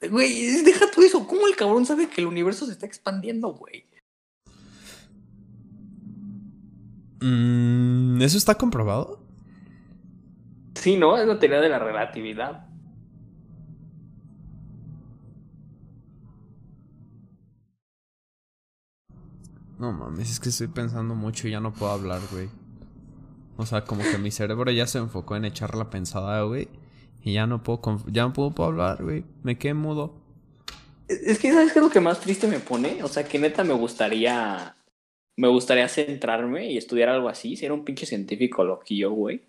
Güey, deja tú eso. ¿Cómo el cabrón sabe que el universo se está expandiendo, güey? Mm, ¿Eso está comprobado? Sí, ¿no? Es la teoría de la relatividad. No mames, es que estoy pensando mucho y ya no puedo hablar, güey. O sea, como que mi cerebro ya se enfocó en echar la pensada, güey. Y ya no puedo, ya no puedo, hablar, güey. Me quedé mudo. Es que, ¿sabes qué es lo que más triste me pone? O sea, que neta me gustaría me gustaría centrarme y estudiar algo así, ser un pinche científico loquillo, güey.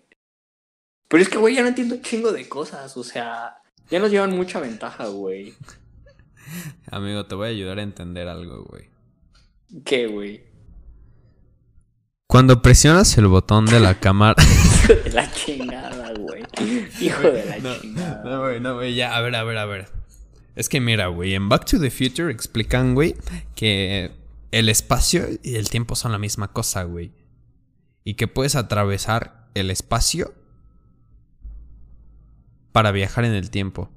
Pero es que, güey, ya no entiendo un chingo de cosas, o sea, ya nos llevan mucha ventaja, güey. Amigo, te voy a ayudar a entender algo, güey. ¿Qué, güey? Cuando presionas el botón de la cámara. Hijo de la chingada, güey. Hijo de la chingada. No, güey, no, güey, ya, a ver, a ver, a ver. Es que mira, güey, en Back to the Future explican, güey, que el espacio y el tiempo son la misma cosa, güey. Y que puedes atravesar el espacio para viajar en el tiempo.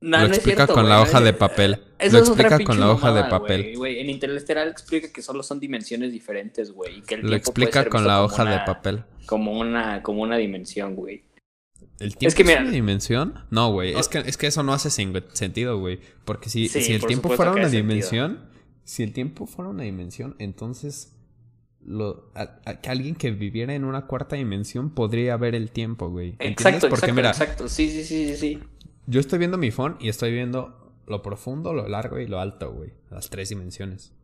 lo explica con la hoja de papel. lo explica con la hoja de papel. En Interestelar explica que solo son dimensiones diferentes, güey. Lo explica con la hoja de papel. Como una, como una dimensión, güey. ¿El tiempo es, que, mira, una dimensión? No, güey. Es, que, es que eso no hace sentido, güey. Porque si, si el tiempo fuera una dimensión, si el tiempo fuera una dimensión, entonces lo, que alguien que viviera en una cuarta dimensión podría ver el tiempo, güey. Exacto, Porque, exacto, mira, exacto. Sí, sí, sí, sí. Yo estoy viendo mi phone y estoy viendo lo profundo, lo largo y lo alto, güey. Las tres dimensiones.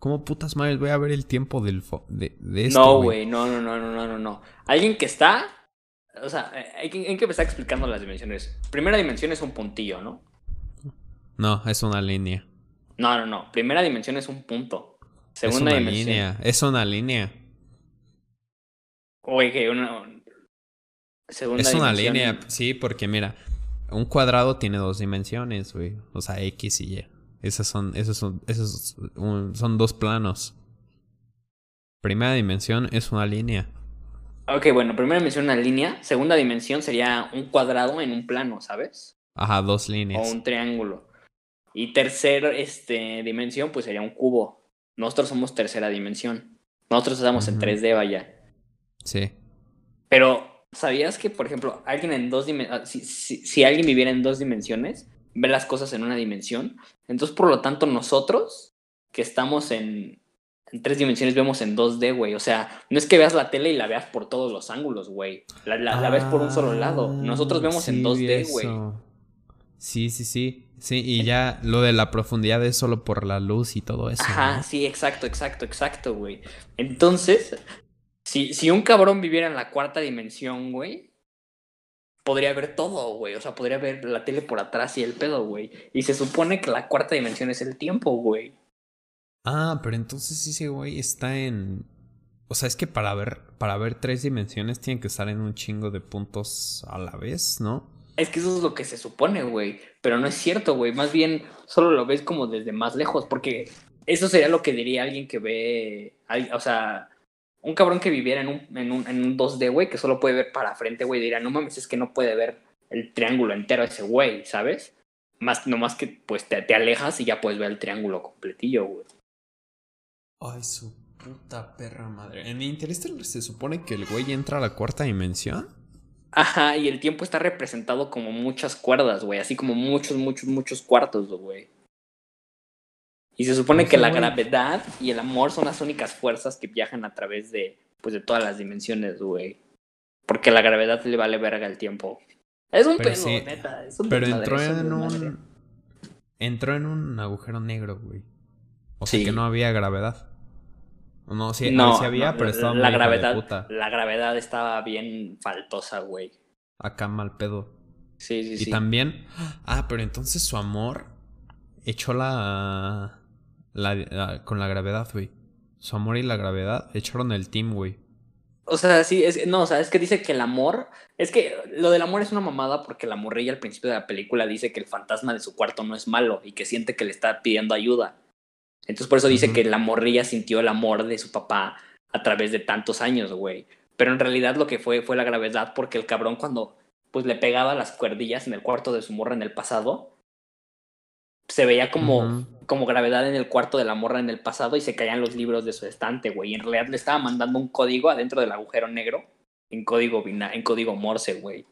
¿Cómo putas madres voy a ver el tiempo del de, de esto, No, güey, no, no, no, no, no, no. Alguien que está... O sea, hay que, hay que empezar explicando las dimensiones. Primera dimensión es un puntillo, ¿no? No, es una línea. No, no, no. Primera dimensión es un punto. Segunda es una dimensión. Línea. Es una línea. Oye, que una. Segunda es una línea, sí, porque mira, un cuadrado tiene dos dimensiones, güey. O sea, X y Y. Esas son, esos son, esos son dos planos. Primera dimensión es una línea. Ok, bueno, primera dimensión una línea. Segunda dimensión sería un cuadrado en un plano, ¿sabes? Ajá, dos líneas. O un triángulo. Y tercera este, dimensión, pues sería un cubo. Nosotros somos tercera dimensión. Nosotros estamos en 3D, vaya. Sí. Pero, ¿sabías que, por ejemplo, alguien en dos dimensiones, ah, si, si, alguien viviera en dos dimensiones, ve las cosas en una dimensión? Entonces, por lo tanto, nosotros, que estamos en, en tres dimensiones, vemos en 2D, güey. O sea, no es que veas la tele y la veas por todos los ángulos, güey. La, la, ves por un solo lado. Nosotros vemos en 2D, güey. Sí, sí, sí. Sí, y ya lo de la profundidad es solo por la luz y todo eso. Ajá, sí, exacto, exacto, exacto, güey. Entonces, si, si un cabrón viviera en la cuarta dimensión, güey, podría ver todo, güey. O sea, podría ver la tele por atrás y el pedo, güey. Y se supone que la cuarta dimensión es el tiempo, güey. Ah, pero entonces ese güey está en. O sea, es que para ver, para ver tres dimensiones tiene que estar en un chingo de puntos a la vez, ¿no? Es que eso es lo que se supone, güey. Pero no es cierto, güey. Más bien solo lo ves como desde más lejos. Porque eso sería lo que diría alguien que ve. O sea, un cabrón que viviera en un, en un, en un 2D, güey, que solo puede ver para frente, güey. Diría, no mames, es que no puede ver el triángulo entero ese güey, ¿sabes? Más, nomás que pues te, te alejas y ya puedes ver el triángulo completillo, güey. Ay, su puta perra madre. En Interstellar se supone que el güey entra a la cuarta dimensión. Ajá, y el tiempo está representado como muchas cuerdas, güey, así como muchos, muchos, muchos cuartos, güey. Y se supone que la gravedad y el amor son las únicas fuerzas que viajan a través de, pues, de todas las dimensiones, güey. Porque la gravedad le vale verga el tiempo. Es un pedo, neta. Es un pero entró en un... Entró en un agujero negro, güey. O sea que no había gravedad. No, sí, no, sí había, pero estaba la gravedad, La gravedad estaba bien faltosa, güey. Acá mal pedo. Sí, sí, sí. Y también. Ah, pero entonces su amor echó la, la, con la gravedad, güey. Su amor y la gravedad echaron el team, güey. O sea, sí, es, no, o sea, es que dice que el amor, es que lo del amor es una mamada porque la morrilla al principio de la película dice que el fantasma de su cuarto no es malo y que siente que le está pidiendo ayuda. Entonces por eso dice que la morrilla sintió el amor de su papá a través de tantos años, güey. Pero en realidad lo que fue fue la gravedad porque el cabrón cuando pues le pegaba las cuerdillas en el cuarto de su morra en el pasado, se veía como, como gravedad en el cuarto de la morra en el pasado y se caían los libros de su estante, güey. Y en realidad le estaba mandando un código adentro del agujero negro en código, en código Morse, güey.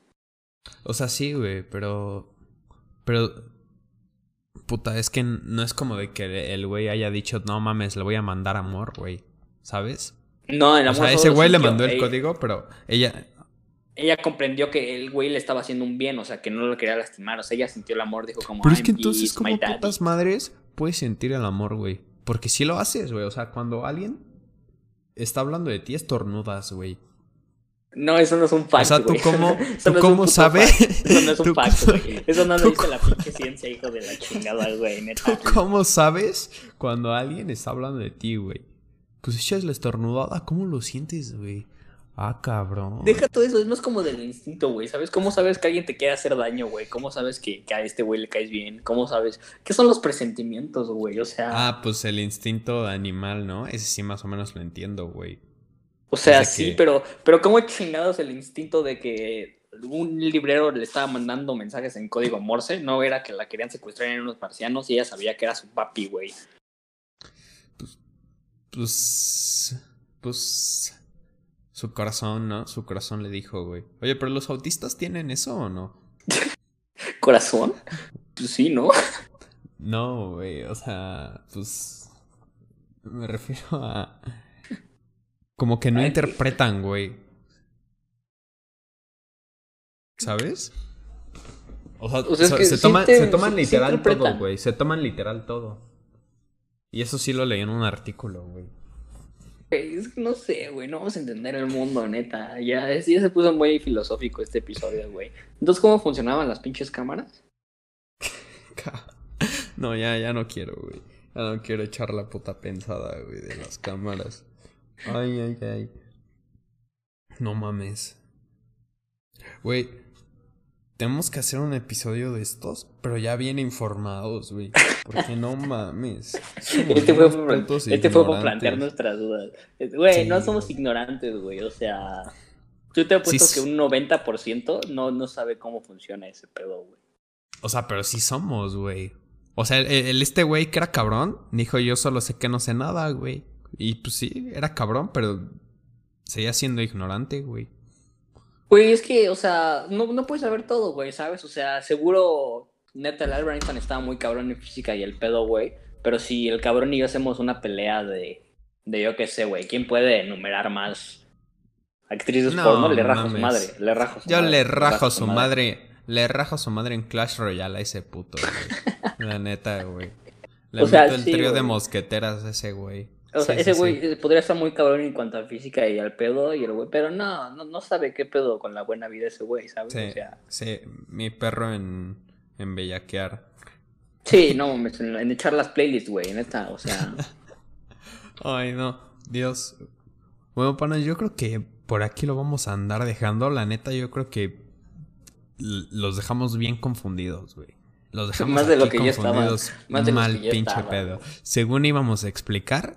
O sea, sí, güey, pero... Pero... Puta, es que no es como de que el güey haya dicho, no mames, le voy a mandar amor, güey. ¿Sabes? No, el amor. O sea, ese güey le mandó el código, pero ella, ella comprendió que el güey le estaba haciendo un bien, o sea, que no lo quería lastimar, o sea, ella sintió el amor, dijo como... Pero es que entonces, como putas madres, puedes sentir el amor, güey. Porque si lo haces, güey, o sea, cuando alguien está hablando de ti, estornudas, güey. No, eso no es un fact, O sea, ¿tú cómo, ¿tú cómo sabes? Eso no es un fact, güey. Eso no lo dice la pinche ciencia, hijo de la chingada, güey, neta. cómo sabes cuando alguien está hablando de ti, güey? Pues echas la estornudada, ¿cómo lo sientes, güey? Ah, cabrón. Deja todo eso, es más como del instinto, güey. ¿Sabes cómo sabes que alguien te quiere hacer daño, güey? ¿Cómo sabes que, a este güey le caes bien? ¿Cómo sabes? ¿Qué son los presentimientos, güey? O sea. Ah, pues el instinto animal, ¿no? Ese sí más o menos lo entiendo, güey. O sea, sí, pero, pero ¿cómo chingados el instinto de que un librero le estaba mandando mensajes en código Morse? No era que la querían secuestrar en unos marcianos y ella sabía que era su papi, güey. Pues. Pues. Pues su corazón, ¿no? Su corazón le dijo, güey. Oye, pero los autistas tienen eso o no? ¿Corazón? Pues sí, ¿no? No, güey, o sea, pues. Me refiero a. Como que no interpretan, güey. ¿Sabes? O sea, se, toman, se, toman literal todo, güey. Se toman literal todo. Y eso sí lo leí en un artículo, güey. Es que no sé, güey, no vamos a entender el mundo, neta. Ya, ya se puso muy filosófico este episodio, güey. Entonces, ¿cómo funcionaban las pinches cámaras? no, ya, ya no quiero, güey. Ya no quiero echar la puta pensada, güey, de las cámaras. Ay, ay, ay. No mames. Güey, tenemos que hacer un episodio de estos, pero ya bien informados, güey. Porque no mames. Este fue, por, este fue por plantear nuestras dudas. Güey, no somos ignorantes, güey. O sea, tú te he puesto que un 90% no, no sabe cómo funciona ese pedo, güey. O sea, pero sí somos, güey. O sea, el, este güey que era cabrón, dijo yo solo sé que no sé nada, güey. Y pues sí, era cabrón, pero seguía siendo ignorante, güey. Güey, es que, o sea, no, no puedes saber todo, güey, ¿sabes? O sea, seguro neta el Albert Einstein estaba muy cabrón en física y el pedo, güey. Pero si el cabrón y yo hacemos una pelea de, de yo qué sé, güey, ¿quién puede enumerar más actrices no, porno? Le rajo a su madre, le rajo su yo le rajo a su madre. Le rajo su madre en Clash Royale a ese puto, güey. La neta, güey. Le meto el trío de mosqueteras a ese güey. O sea, ese güey podría estar muy cabrón en cuanto a física y al pedo y el güey, pero no, no, no sabe qué pedo con la buena vida ese güey, ¿sabes? Sí, o sea, sí, mi perro en, en bellaquear. Sí, no, en echar las playlists, güey, neta, o sea. Ay, no, Dios. Bueno, pana, yo creo que por aquí lo vamos a andar dejando. La neta, yo creo que los dejamos bien confundidos, güey. Los dejamos más de lo que confundidos, Más de mal pinche pedo. Según íbamos a explicar,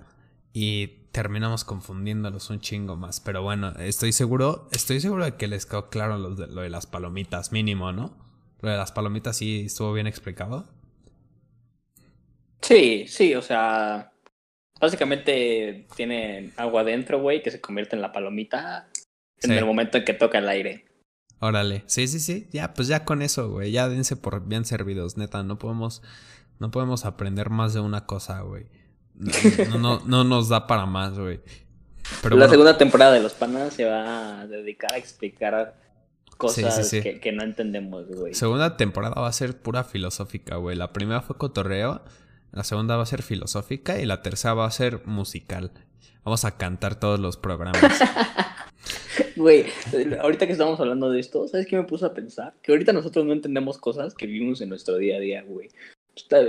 y terminamos confundiéndolos un chingo más. Pero bueno, estoy seguro, estoy seguro de que les quedó claro lo de, lo de las palomitas, mínimo, ¿no? Lo de las palomitas sí estuvo bien explicado. Sí, sí, o sea, básicamente tiene agua adentro, güey, que se convierte en la palomita en el momento en que toca el aire. Órale, sí, sí, sí, ya, pues ya con eso, güey, ya dense por bien servidos, neta, no podemos, no podemos aprender más de una cosa, güey. No, no, no nos da para más, güey. Pero la segunda temporada de Los Panas se va a dedicar a explicar cosas Que, que, no entendemos, güey. Segunda temporada va a ser pura filosófica, güey. La primera fue cotorreo. La segunda va a ser filosófica y la tercera va a ser musical. Vamos a cantar todos los programas. Güey, ahorita que estamos hablando de esto, ¿sabes qué me puso a pensar? Que ahorita nosotros no entendemos cosas que vivimos en nuestro día a día, güey.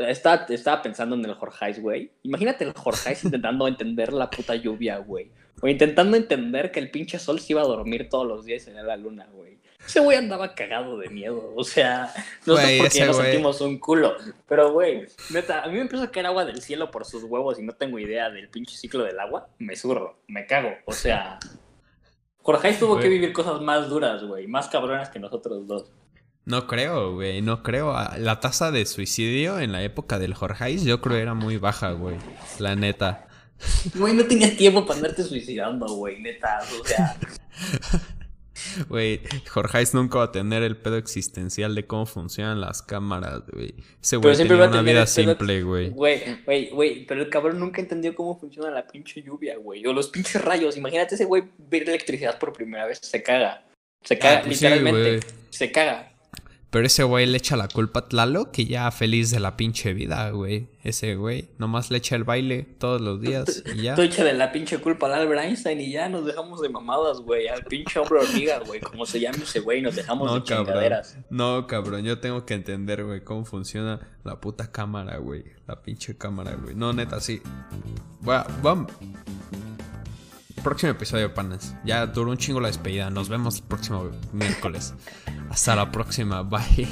Estaba, estaba pensando en el Jorgeis, güey. Imagínate el Jorgeis intentando entender la puta lluvia, güey. O intentando entender que el pinche sol se iba a dormir todos los días en la luna, güey. Ese güey andaba cagado de miedo. O sea, no sé por qué nos sentimos un culo. Pero, güey, neta, a mí me empieza a caer agua del cielo por sus huevos y no tengo idea del pinche ciclo del agua. Me zurro, me cago. O sea, Jorge tuvo que vivir cosas más duras, güey. Más cabronas que nosotros dos. No creo, güey, no creo. Ah, la tasa de suicidio en la época del Jorge yo creo era muy baja, güey. La neta. Güey, no tenías tiempo para andarte suicidando, güey, neta. O sea. Güey, Jorge nunca va a tener el pedo existencial de cómo funcionan las cámaras, güey. Ese güey tiene una vida simple, güey. Güey, güey, güey, pero el cabrón nunca entendió cómo funciona la pinche lluvia, güey. O los pinches rayos. Imagínate ese güey ver electricidad por primera vez, se caga. Se caga, ah, pues literalmente. se caga. Pero ese güey le echa la culpa a Tlalo, que ya feliz de la pinche vida, güey. Ese güey, nomás le echa el baile todos los días y ya. Tú de la pinche culpa al Albert Einstein y ya nos dejamos de mamadas, güey. Al pinche hombre hormiga, güey. Como se llama ese güey, nos dejamos de chingaderas. No, cabrón, yo tengo que entender, güey, cómo funciona la puta cámara, güey. La pinche cámara, güey. No, neta, sí. Vamos. Próximo episodio, panas. Ya duró un chingo la despedida. Nos vemos el próximo miércoles. Hasta la próxima. Bye.